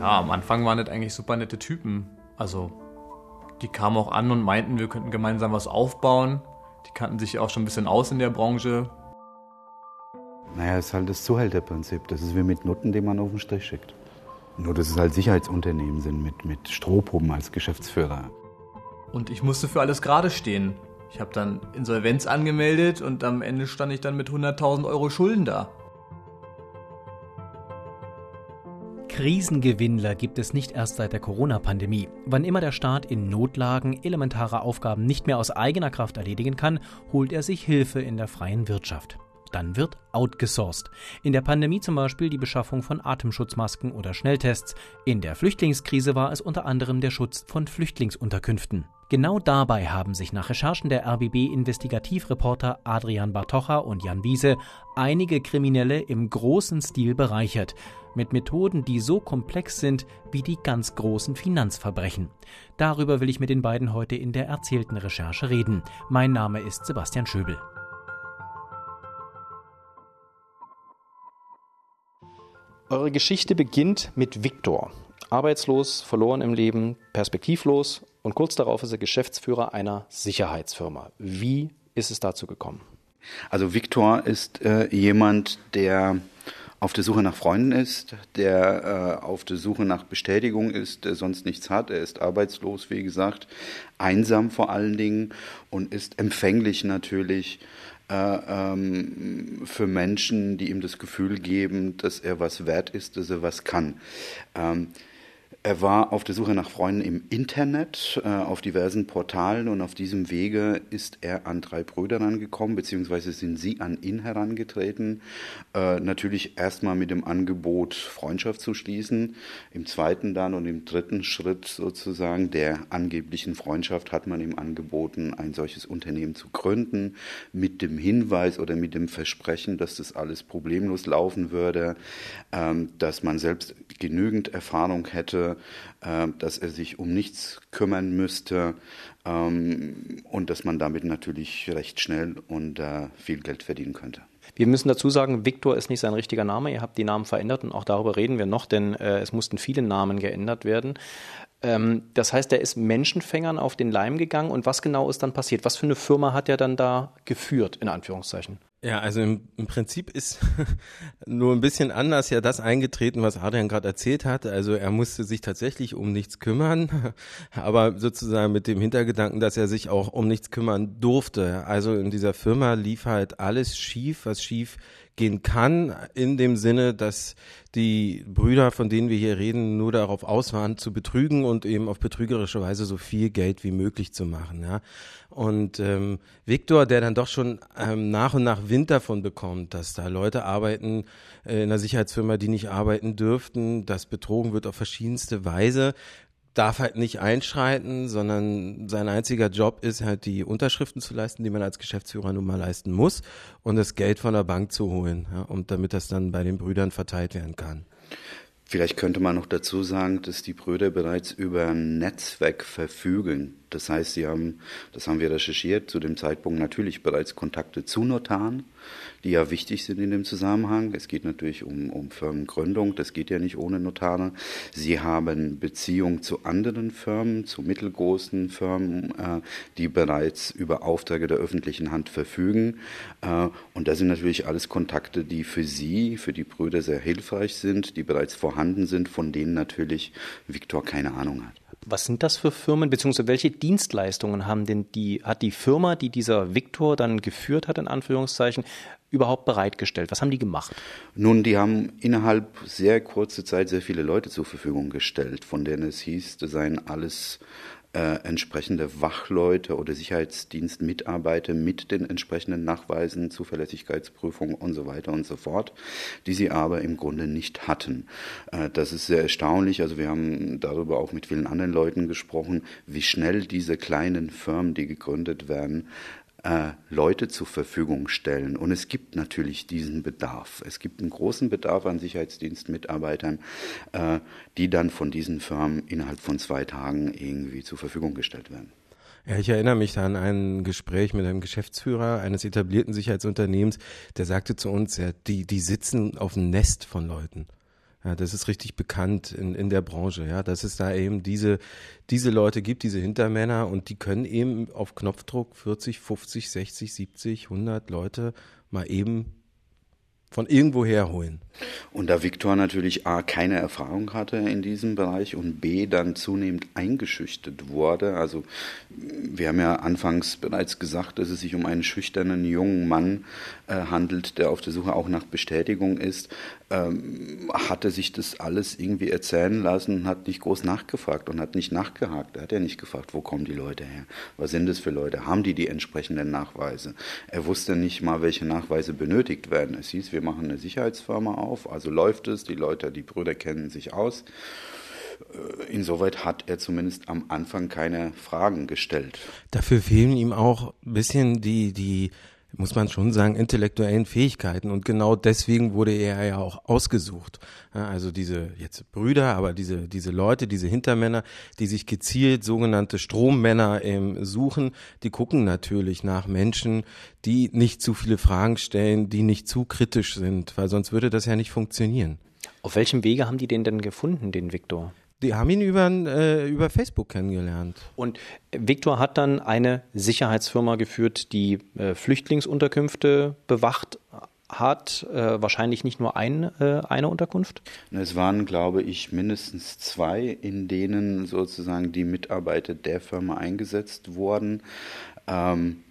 Ja, am Anfang waren das eigentlich super nette Typen. Also, die kamen auch an und meinten, wir könnten gemeinsam was aufbauen. Die kannten sich auch schon ein bisschen aus in der Branche. Naja, es ist halt das Zuhälterprinzip. Das ist wie mit Nutten, die man auf den Strich schickt. Nur, dass es halt Sicherheitsunternehmen sind mit, mit Strohpuppen als Geschäftsführer. Und ich musste für alles gerade stehen. Ich habe dann Insolvenz angemeldet und am Ende stand ich dann mit 100.000 Euro Schulden da. Krisengewinnler gibt es nicht erst seit der Corona-Pandemie. Wann immer der Staat in Notlagen elementare Aufgaben nicht mehr aus eigener Kraft erledigen kann, holt er sich Hilfe in der freien Wirtschaft. Dann wird outgesourced. In der Pandemie zum Beispiel die Beschaffung von Atemschutzmasken oder Schnelltests. In der Flüchtlingskrise war es unter anderem der Schutz von Flüchtlingsunterkünften. Genau dabei haben sich nach Recherchen der RBB-Investigativreporter Adrian Bartocha und Jan Wiese einige Kriminelle im großen Stil bereichert. Mit Methoden, die so komplex sind wie die ganz großen Finanzverbrechen. Darüber will ich mit den beiden heute in der erzählten Recherche reden. Mein Name ist Sebastian Schöbel. Eure Geschichte beginnt mit Viktor. Arbeitslos, verloren im Leben, perspektivlos und kurz darauf ist er Geschäftsführer einer Sicherheitsfirma. Wie ist es dazu gekommen? Also Viktor ist äh, jemand, der auf der Suche nach Freunden ist, der äh, auf der Suche nach Bestätigung ist, der sonst nichts hat. Er ist arbeitslos, wie gesagt, einsam vor allen Dingen und ist empfänglich natürlich äh, ähm, für Menschen, die ihm das Gefühl geben, dass er was wert ist, dass er was kann. Ähm, er war auf der Suche nach Freunden im Internet, äh, auf diversen Portalen und auf diesem Wege ist er an drei Brüder herangekommen, beziehungsweise sind sie an ihn herangetreten. Äh, natürlich erstmal mit dem Angebot, Freundschaft zu schließen. Im zweiten dann und im dritten Schritt sozusagen der angeblichen Freundschaft hat man ihm angeboten, ein solches Unternehmen zu gründen, mit dem Hinweis oder mit dem Versprechen, dass das alles problemlos laufen würde, ähm, dass man selbst genügend Erfahrung hätte, äh, dass er sich um nichts kümmern müsste ähm, und dass man damit natürlich recht schnell und äh, viel Geld verdienen könnte. Wir müssen dazu sagen, Viktor ist nicht sein richtiger Name. Ihr habt die Namen verändert und auch darüber reden wir noch, denn äh, es mussten viele Namen geändert werden. Ähm, das heißt, er ist Menschenfängern auf den Leim gegangen und was genau ist dann passiert? Was für eine Firma hat er dann da geführt, in Anführungszeichen? Ja, also im, im Prinzip ist nur ein bisschen anders ja das eingetreten, was Adrian gerade erzählt hat. Also er musste sich tatsächlich um nichts kümmern, aber sozusagen mit dem Hintergedanken, dass er sich auch um nichts kümmern durfte. Also in dieser Firma lief halt alles schief, was schief gehen kann, in dem Sinne, dass die Brüder, von denen wir hier reden, nur darauf aus waren, zu betrügen und eben auf betrügerische Weise so viel Geld wie möglich zu machen. Ja. Und ähm, Viktor, der dann doch schon ähm, nach und nach Wind davon bekommt, dass da Leute arbeiten äh, in einer Sicherheitsfirma, die nicht arbeiten dürften, dass betrogen wird auf verschiedenste Weise, darf halt nicht einschreiten, sondern sein einziger Job ist halt die Unterschriften zu leisten, die man als Geschäftsführer nun mal leisten muss und das Geld von der Bank zu holen, ja, und damit das dann bei den Brüdern verteilt werden kann. Vielleicht könnte man noch dazu sagen, dass die Brüder bereits über ein Netzwerk verfügen. Das heißt, sie haben, das haben wir recherchiert, zu dem Zeitpunkt natürlich bereits Kontakte zu Notaren, die ja wichtig sind in dem Zusammenhang. Es geht natürlich um, um Firmengründung, das geht ja nicht ohne Notare. Sie haben Beziehungen zu anderen Firmen, zu mittelgroßen Firmen, äh, die bereits über Aufträge der öffentlichen Hand verfügen. Äh, und das sind natürlich alles Kontakte, die für Sie, für die Brüder sehr hilfreich sind, die bereits vorhanden sind, von denen natürlich Viktor keine Ahnung hat. Was sind das für Firmen, beziehungsweise welche Dienstleistungen haben denn die, hat die Firma, die dieser Viktor dann geführt hat, in Anführungszeichen, überhaupt bereitgestellt? Was haben die gemacht? Nun, die haben innerhalb sehr kurzer Zeit sehr viele Leute zur Verfügung gestellt, von denen es hieß, das seien alles äh, entsprechende Wachleute oder Sicherheitsdienstmitarbeiter mit den entsprechenden Nachweisen, Zuverlässigkeitsprüfung und so weiter und so fort, die sie aber im Grunde nicht hatten. Äh, das ist sehr erstaunlich. Also wir haben darüber auch mit vielen anderen Leuten gesprochen, wie schnell diese kleinen Firmen, die gegründet werden, äh, Leute zur Verfügung stellen. Und es gibt natürlich diesen Bedarf. Es gibt einen großen Bedarf an Sicherheitsdienstmitarbeitern, äh, die dann von diesen Firmen innerhalb von zwei Tagen irgendwie zur Verfügung gestellt werden. Ja, ich erinnere mich an ein Gespräch mit einem Geschäftsführer eines etablierten Sicherheitsunternehmens, der sagte zu uns, ja, die, die sitzen auf dem Nest von Leuten. Ja, das ist richtig bekannt in, in der Branche, ja, dass es da eben diese, diese Leute gibt, diese Hintermänner und die können eben auf Knopfdruck 40, 50, 60, 70, 100 Leute mal eben von irgendwo herholen. Und da Viktor natürlich A keine Erfahrung hatte in diesem Bereich und B dann zunehmend eingeschüchtert wurde, also wir haben ja anfangs bereits gesagt, dass es sich um einen schüchternen jungen Mann äh, handelt, der auf der Suche auch nach Bestätigung ist, ähm, hatte sich das alles irgendwie erzählen lassen hat nicht groß nachgefragt und hat nicht nachgehakt. Er hat ja nicht gefragt, wo kommen die Leute her? Was sind das für Leute? Haben die die entsprechenden Nachweise? Er wusste nicht mal, welche Nachweise benötigt werden. Es hieß, wir machen eine Sicherheitsfirma auf, also läuft es, die Leute, die Brüder kennen sich aus. Äh, insoweit hat er zumindest am Anfang keine Fragen gestellt. Dafür fehlen ihm auch ein bisschen die, die muss man schon sagen, intellektuellen Fähigkeiten. Und genau deswegen wurde er ja auch ausgesucht. Also diese jetzt Brüder, aber diese, diese Leute, diese Hintermänner, die sich gezielt sogenannte Strommänner ähm, suchen, die gucken natürlich nach Menschen, die nicht zu viele Fragen stellen, die nicht zu kritisch sind, weil sonst würde das ja nicht funktionieren. Auf welchem Wege haben die den denn gefunden, den Viktor? Die haben ihn über, äh, über Facebook kennengelernt. Und Viktor hat dann eine Sicherheitsfirma geführt, die äh, Flüchtlingsunterkünfte bewacht hat. Äh, wahrscheinlich nicht nur ein, äh, eine Unterkunft? Es waren, glaube ich, mindestens zwei, in denen sozusagen die Mitarbeiter der Firma eingesetzt wurden. Ähm.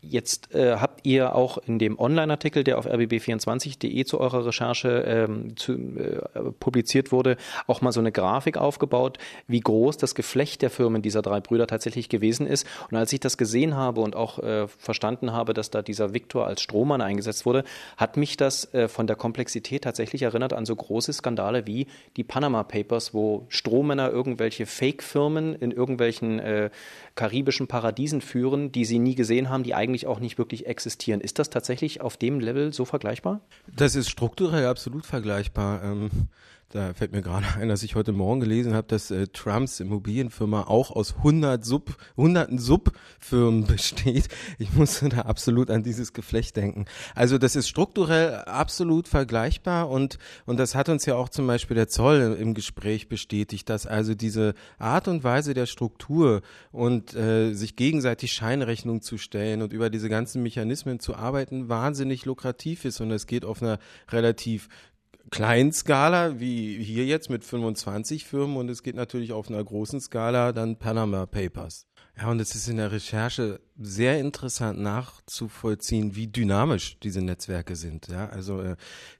Jetzt äh, habt ihr auch in dem Online-Artikel, der auf rbb24.de zu eurer Recherche ähm, zu, äh, publiziert wurde, auch mal so eine Grafik aufgebaut, wie groß das Geflecht der Firmen dieser drei Brüder tatsächlich gewesen ist. Und als ich das gesehen habe und auch äh, verstanden habe, dass da dieser Viktor als Strohmann eingesetzt wurde, hat mich das äh, von der Komplexität tatsächlich erinnert an so große Skandale wie die Panama Papers, wo Strohmänner irgendwelche Fake-Firmen in irgendwelchen äh, karibischen Paradiesen führen, die sie nie gesehen haben, die eigentlich auch nicht wirklich existieren. Ist das tatsächlich auf dem Level so vergleichbar? Das ist strukturell absolut vergleichbar. Ähm, da fällt mir gerade ein, dass ich heute Morgen gelesen habe, dass äh, Trumps Immobilienfirma auch aus 100 Sub, hunderten Subfirmen besteht. Ich musste da absolut an dieses Geflecht denken. Also das ist strukturell absolut vergleichbar und, und das hat uns ja auch zum Beispiel der Zoll im Gespräch bestätigt, dass also diese Art und Weise der Struktur und äh, sich gegenseitig Scheinrechnung zu stellen und über diese ganzen Mechanismen zu arbeiten, wahnsinnig lukrativ ist und es geht auf einer relativ kleinen Skala, wie hier jetzt mit 25 Firmen und es geht natürlich auf einer großen Skala dann Panama Papers. Ja, und es ist in der Recherche sehr interessant nachzuvollziehen, wie dynamisch diese Netzwerke sind. Ja, also äh,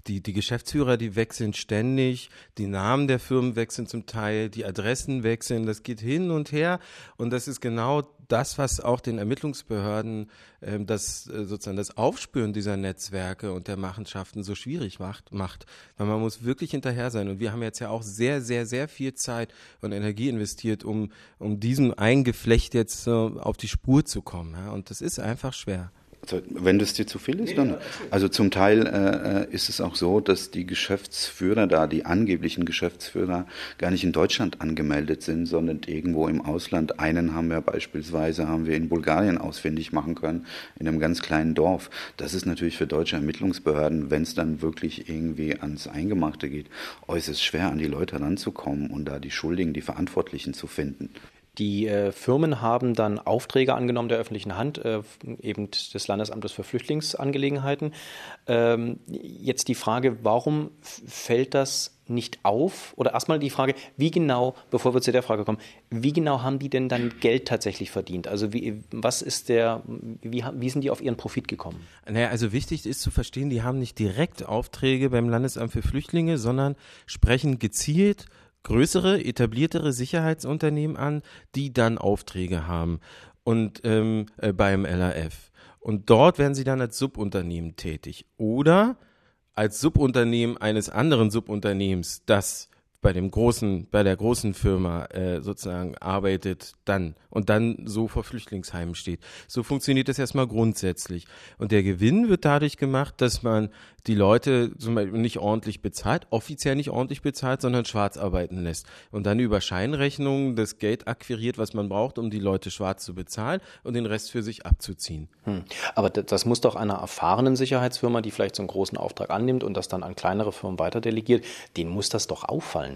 die, die Geschäftsführer, die wechseln ständig, die Namen der Firmen wechseln zum Teil, die Adressen wechseln, das geht hin und her und das ist genau das, was auch den Ermittlungsbehörden ähm, das äh, sozusagen das Aufspüren dieser Netzwerke und der Machenschaften so schwierig macht, macht. Weil man muss wirklich hinterher sein. Und wir haben jetzt ja auch sehr, sehr, sehr viel Zeit und Energie investiert, um, um diesem Eingeflecht jetzt äh, auf die Spur zu kommen. Ja? Und das ist einfach schwer. Also, wenn das dir zu viel ist, dann. Also zum Teil äh, äh, ist es auch so, dass die Geschäftsführer da, die angeblichen Geschäftsführer, gar nicht in Deutschland angemeldet sind, sondern irgendwo im Ausland. Einen haben wir beispielsweise haben wir in Bulgarien ausfindig machen können, in einem ganz kleinen Dorf. Das ist natürlich für deutsche Ermittlungsbehörden, wenn es dann wirklich irgendwie ans Eingemachte geht, äußerst schwer an die Leute ranzukommen und da die Schuldigen, die Verantwortlichen zu finden. Die äh, Firmen haben dann Aufträge angenommen der öffentlichen Hand, äh, eben des Landesamtes für Flüchtlingsangelegenheiten. Ähm, jetzt die Frage, warum fällt das nicht auf? Oder erstmal die Frage, wie genau, bevor wir zu der Frage kommen, wie genau haben die denn dann Geld tatsächlich verdient? Also wie, was ist der, wie, wie sind die auf ihren Profit gekommen? Naja, also wichtig ist zu verstehen, die haben nicht direkt Aufträge beim Landesamt für Flüchtlinge, sondern sprechen gezielt größere, etabliertere Sicherheitsunternehmen an, die dann Aufträge haben und ähm, äh, beim LAF. Und dort werden sie dann als Subunternehmen tätig oder als Subunternehmen eines anderen Subunternehmens, das bei dem großen, bei der großen Firma äh, sozusagen arbeitet, dann und dann so vor Flüchtlingsheimen steht. So funktioniert das erstmal grundsätzlich. Und der Gewinn wird dadurch gemacht, dass man die Leute zum Beispiel nicht ordentlich bezahlt, offiziell nicht ordentlich bezahlt, sondern schwarz arbeiten lässt. Und dann über Scheinrechnungen das Geld akquiriert, was man braucht, um die Leute schwarz zu bezahlen und den Rest für sich abzuziehen. Hm. Aber das muss doch einer erfahrenen Sicherheitsfirma, die vielleicht so einen großen Auftrag annimmt und das dann an kleinere Firmen weiterdelegiert, denen muss das doch auffallen.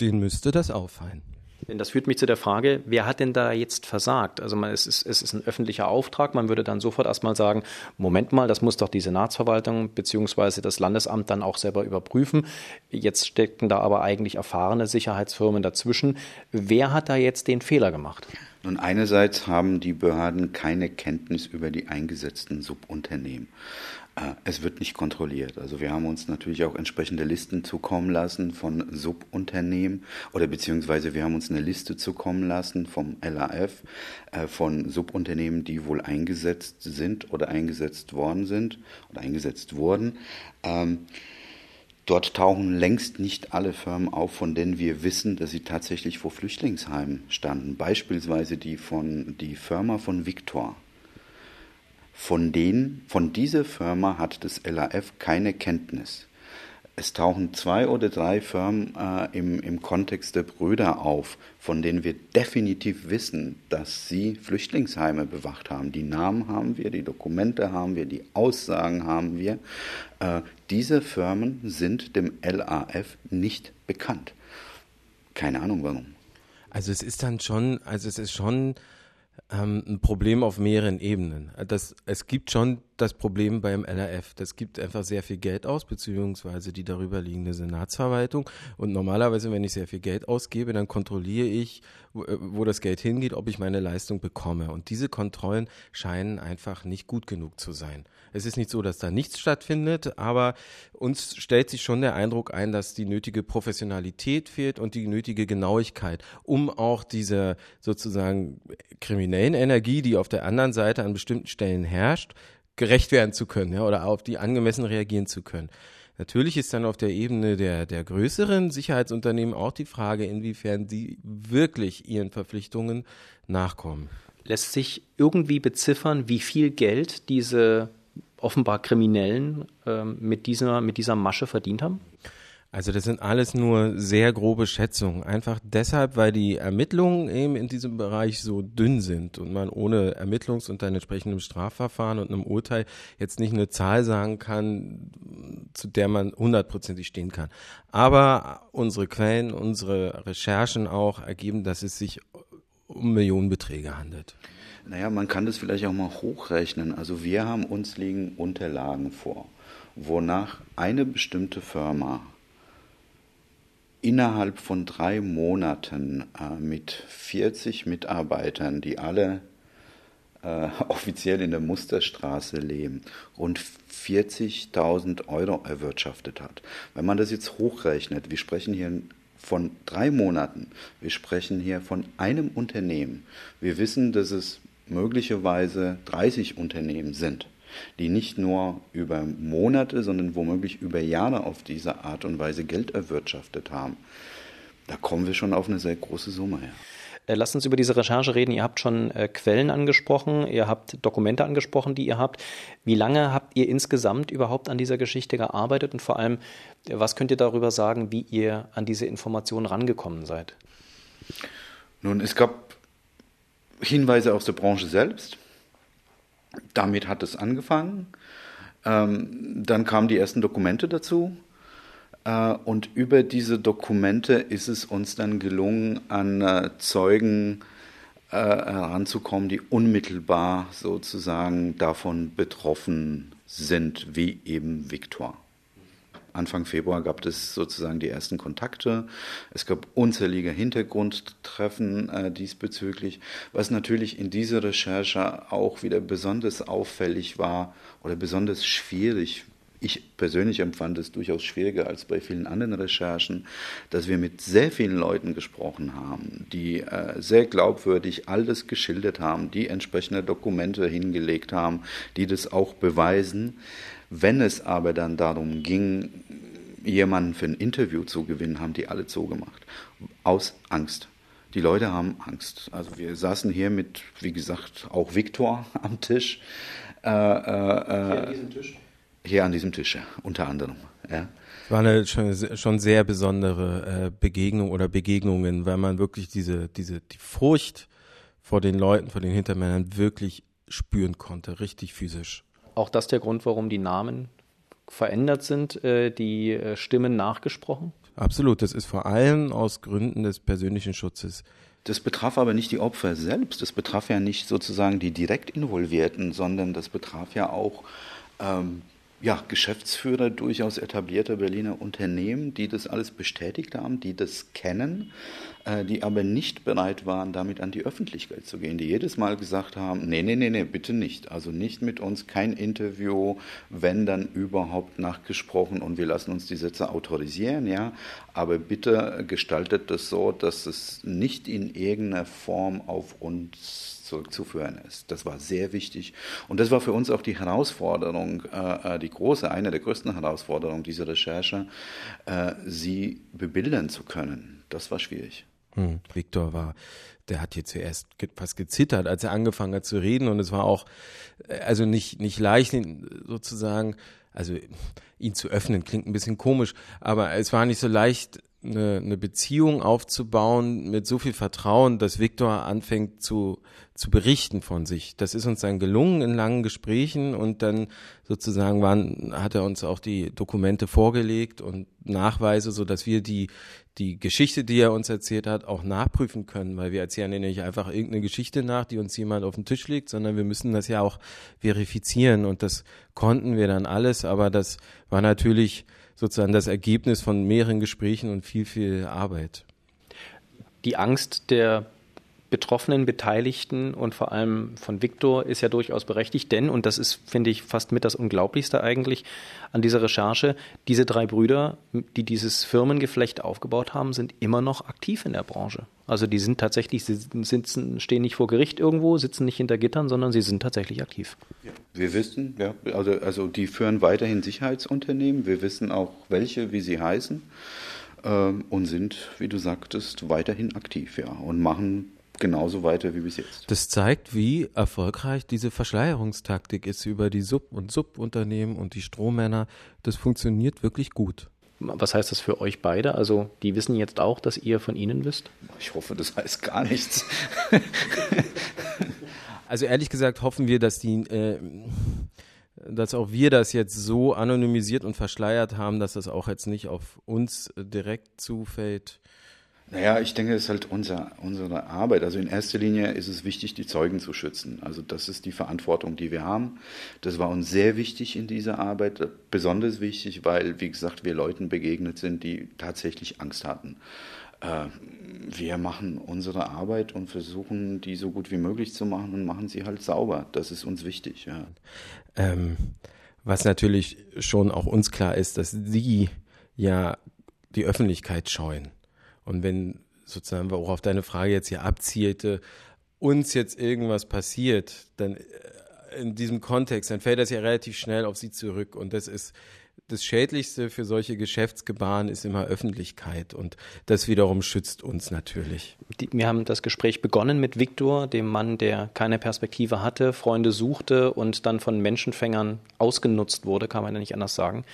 Den müsste das auffallen. Denn das führt mich zu der Frage, wer hat denn da jetzt versagt? Also man, es, ist, es ist ein öffentlicher Auftrag, man würde dann sofort erstmal sagen, Moment mal, das muss doch die Senatsverwaltung bzw. das Landesamt dann auch selber überprüfen. Jetzt stecken da aber eigentlich erfahrene Sicherheitsfirmen dazwischen. Wer hat da jetzt den Fehler gemacht? Nun, einerseits haben die Behörden keine Kenntnis über die eingesetzten Subunternehmen. Äh, es wird nicht kontrolliert. Also wir haben uns natürlich auch entsprechende Listen zukommen lassen von Subunternehmen oder beziehungsweise wir haben uns eine Liste zukommen lassen vom LAF äh, von Subunternehmen, die wohl eingesetzt sind oder eingesetzt worden sind oder eingesetzt wurden. Ähm, dort tauchen längst nicht alle Firmen auf, von denen wir wissen, dass sie tatsächlich vor Flüchtlingsheimen standen. Beispielsweise die von die Firma von Victor von denen, von dieser Firma hat das LAF keine Kenntnis. Es tauchen zwei oder drei Firmen äh, im, im Kontext der Brüder auf, von denen wir definitiv wissen, dass sie Flüchtlingsheime bewacht haben. Die Namen haben wir, die Dokumente haben wir, die Aussagen haben wir. Äh, diese Firmen sind dem LAF nicht bekannt. Keine Ahnung warum. Also es ist dann schon, also es ist schon ähm, ein Problem auf mehreren Ebenen. Das, es gibt schon das Problem beim LRF. Das gibt einfach sehr viel Geld aus, beziehungsweise die darüber liegende Senatsverwaltung. Und normalerweise, wenn ich sehr viel Geld ausgebe, dann kontrolliere ich, wo, äh, wo das Geld hingeht, ob ich meine Leistung bekomme. Und diese Kontrollen scheinen einfach nicht gut genug zu sein. Es ist nicht so, dass da nichts stattfindet, aber uns stellt sich schon der Eindruck ein, dass die nötige Professionalität fehlt und die nötige Genauigkeit, um auch dieser sozusagen kriminellen Energie, die auf der anderen Seite an bestimmten Stellen herrscht, gerecht werden zu können ja, oder auf die angemessen reagieren zu können. Natürlich ist dann auf der Ebene der, der größeren Sicherheitsunternehmen auch die Frage, inwiefern sie wirklich ihren Verpflichtungen nachkommen. Lässt sich irgendwie beziffern, wie viel Geld diese offenbar Kriminellen äh, mit, dieser, mit dieser Masche verdient haben? Also das sind alles nur sehr grobe Schätzungen. Einfach deshalb, weil die Ermittlungen eben in diesem Bereich so dünn sind und man ohne Ermittlungs- und dann entsprechendem Strafverfahren und einem Urteil jetzt nicht eine Zahl sagen kann, zu der man hundertprozentig stehen kann. Aber unsere Quellen, unsere Recherchen auch ergeben, dass es sich um Millionenbeträge handelt. Naja, man kann das vielleicht auch mal hochrechnen. Also wir haben uns liegen Unterlagen vor, wonach eine bestimmte Firma innerhalb von drei Monaten äh, mit 40 Mitarbeitern, die alle äh, offiziell in der Musterstraße leben, rund 40.000 Euro erwirtschaftet hat. Wenn man das jetzt hochrechnet, wir sprechen hier von drei Monaten, wir sprechen hier von einem Unternehmen. Wir wissen, dass es möglicherweise 30 Unternehmen sind die nicht nur über Monate, sondern womöglich über Jahre auf diese Art und Weise Geld erwirtschaftet haben. Da kommen wir schon auf eine sehr große Summe her. Äh, lasst uns über diese Recherche reden. Ihr habt schon äh, Quellen angesprochen, ihr habt Dokumente angesprochen, die ihr habt. Wie lange habt ihr insgesamt überhaupt an dieser Geschichte gearbeitet und vor allem, was könnt ihr darüber sagen, wie ihr an diese Informationen rangekommen seid? Nun, es gab Hinweise aus der Branche selbst. Damit hat es angefangen. Ähm, dann kamen die ersten Dokumente dazu. Äh, und über diese Dokumente ist es uns dann gelungen, an äh, Zeugen äh, heranzukommen, die unmittelbar sozusagen davon betroffen sind, wie eben Viktor. Anfang Februar gab es sozusagen die ersten Kontakte. Es gab unzählige Hintergrundtreffen äh, diesbezüglich, was natürlich in dieser Recherche auch wieder besonders auffällig war oder besonders schwierig. Ich persönlich empfand es durchaus schwieriger als bei vielen anderen Recherchen, dass wir mit sehr vielen Leuten gesprochen haben, die äh, sehr glaubwürdig alles geschildert haben, die entsprechende Dokumente hingelegt haben, die das auch beweisen. Wenn es aber dann darum ging, jemanden für ein Interview zu gewinnen, haben die alle zugemacht. Aus Angst. Die Leute haben Angst. Also wir saßen hier mit, wie gesagt, auch Viktor am Tisch. Äh, äh, hier an diesem Tisch? Hier an diesem Tisch, ja, unter anderem. Ja. War eine schon, schon sehr besondere äh, Begegnung oder Begegnungen, weil man wirklich diese, diese, die Furcht vor den Leuten, vor den Hintermännern wirklich spüren konnte, richtig physisch. Auch das der Grund, warum die Namen verändert sind, äh, die äh, Stimmen nachgesprochen? Absolut, das ist vor allem aus Gründen des persönlichen Schutzes. Das betraf aber nicht die Opfer selbst, das betraf ja nicht sozusagen die direkt Involvierten, sondern das betraf ja auch ähm, ja, Geschäftsführer durchaus etablierter Berliner Unternehmen, die das alles bestätigt haben, die das kennen, äh, die aber nicht bereit waren, damit an die Öffentlichkeit zu gehen, die jedes Mal gesagt haben, nee, nee, nee, nee, bitte nicht. Also nicht mit uns, kein Interview, wenn dann überhaupt nachgesprochen und wir lassen uns die Sätze autorisieren, ja, aber bitte gestaltet das so, dass es nicht in irgendeiner Form auf uns zurückzuführen ist. Das war sehr wichtig. Und das war für uns auch die Herausforderung, äh, äh, die große, eine der größten Herausforderungen dieser Recherche, äh, sie bebildern zu können. Das war schwierig. Hm, Viktor war, der hat hier zuerst fast gezittert, als er angefangen hat zu reden. Und es war auch, äh, also nicht, nicht leicht, sozusagen, also ihn zu öffnen, klingt ein bisschen komisch, aber es war nicht so leicht, eine, eine Beziehung aufzubauen mit so viel Vertrauen, dass Viktor anfängt zu, zu berichten von sich. Das ist uns dann gelungen in langen Gesprächen und dann sozusagen waren, hat er uns auch die Dokumente vorgelegt und Nachweise, so dass wir die, die Geschichte, die er uns erzählt hat, auch nachprüfen können, weil wir erzählen ja nicht einfach irgendeine Geschichte nach, die uns jemand auf den Tisch legt, sondern wir müssen das ja auch verifizieren und das konnten wir dann alles, aber das war natürlich sozusagen das Ergebnis von mehreren Gesprächen und viel, viel Arbeit. Die Angst der Betroffenen, Beteiligten und vor allem von Viktor ist ja durchaus berechtigt, denn, und das ist, finde ich, fast mit das Unglaublichste eigentlich an dieser Recherche, diese drei Brüder, die dieses Firmengeflecht aufgebaut haben, sind immer noch aktiv in der Branche. Also die sind tatsächlich, sie sitzen, stehen nicht vor Gericht irgendwo, sitzen nicht hinter Gittern, sondern sie sind tatsächlich aktiv. Ja, wir wissen, ja, also, also die führen weiterhin Sicherheitsunternehmen, wir wissen auch welche, wie sie heißen ähm, und sind, wie du sagtest, weiterhin aktiv, ja, und machen genauso weiter wie bis jetzt. Das zeigt, wie erfolgreich diese Verschleierungstaktik ist über die Sub- und Subunternehmen und die Strohmänner. Das funktioniert wirklich gut. Was heißt das für euch beide? Also, die wissen jetzt auch, dass ihr von ihnen wisst? Ich hoffe, das heißt gar nichts. also, ehrlich gesagt, hoffen wir, dass die. Äh, dass auch wir das jetzt so anonymisiert und verschleiert haben, dass das auch jetzt nicht auf uns direkt zufällt. Naja, ich denke, es ist halt unser, unsere Arbeit. Also in erster Linie ist es wichtig, die Zeugen zu schützen. Also das ist die Verantwortung, die wir haben. Das war uns sehr wichtig in dieser Arbeit, besonders wichtig, weil, wie gesagt, wir Leuten begegnet sind, die tatsächlich Angst hatten. Äh, wir machen unsere Arbeit und versuchen, die so gut wie möglich zu machen und machen sie halt sauber. Das ist uns wichtig. Ja. Ähm, was natürlich schon auch uns klar ist, dass Sie ja die Öffentlichkeit scheuen. Und wenn sozusagen, auch auf deine Frage jetzt hier abzielte, uns jetzt irgendwas passiert, dann äh, in diesem Kontext, dann fällt das ja relativ schnell auf sie zurück. Und das ist das Schädlichste für solche Geschäftsgebaren ist immer Öffentlichkeit und das wiederum schützt uns natürlich. Wir haben das Gespräch begonnen mit Viktor, dem Mann, der keine Perspektive hatte, Freunde suchte und dann von Menschenfängern ausgenutzt wurde, kann man ja nicht anders sagen.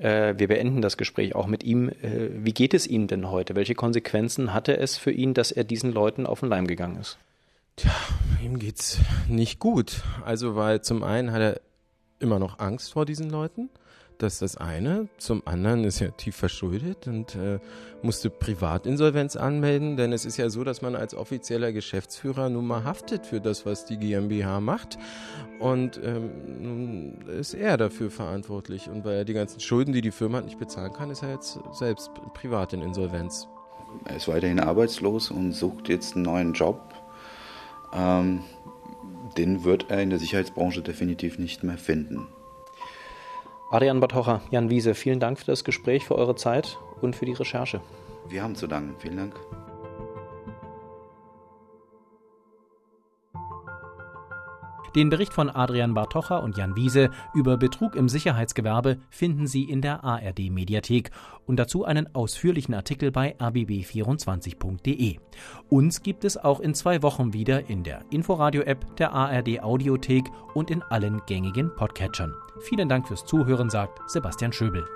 Äh, wir beenden das Gespräch auch mit ihm. Äh, wie geht es ihm denn heute? Welche Konsequenzen hatte es für ihn, dass er diesen Leuten auf den Leim gegangen ist? Tja, ihm geht's nicht gut. Also, weil zum einen hat er immer noch Angst vor diesen Leuten. Das ist das eine. Zum anderen ist er tief verschuldet und äh, musste Privatinsolvenz anmelden, denn es ist ja so, dass man als offizieller Geschäftsführer nun mal haftet für das, was die GmbH macht. Und ähm, nun ist er dafür verantwortlich. Und weil er die ganzen Schulden, die die Firma hat, nicht bezahlen kann, ist er jetzt selbst privat in Insolvenz. Er ist weiterhin arbeitslos und sucht jetzt einen neuen Job. Ähm, den wird er in der Sicherheitsbranche definitiv nicht mehr finden. Adrian Batocha, Jan Wiese, vielen Dank für das Gespräch, für eure Zeit und für die Recherche. Wir haben zu danken. Vielen Dank. Den Bericht von Adrian Bartocha und Jan Wiese über Betrug im Sicherheitsgewerbe finden Sie in der ARD Mediathek und dazu einen ausführlichen Artikel bei rbb24.de. Uns gibt es auch in zwei Wochen wieder in der Inforadio-App, der ARD Audiothek und in allen gängigen Podcatchern. Vielen Dank fürs Zuhören, sagt Sebastian Schöbel.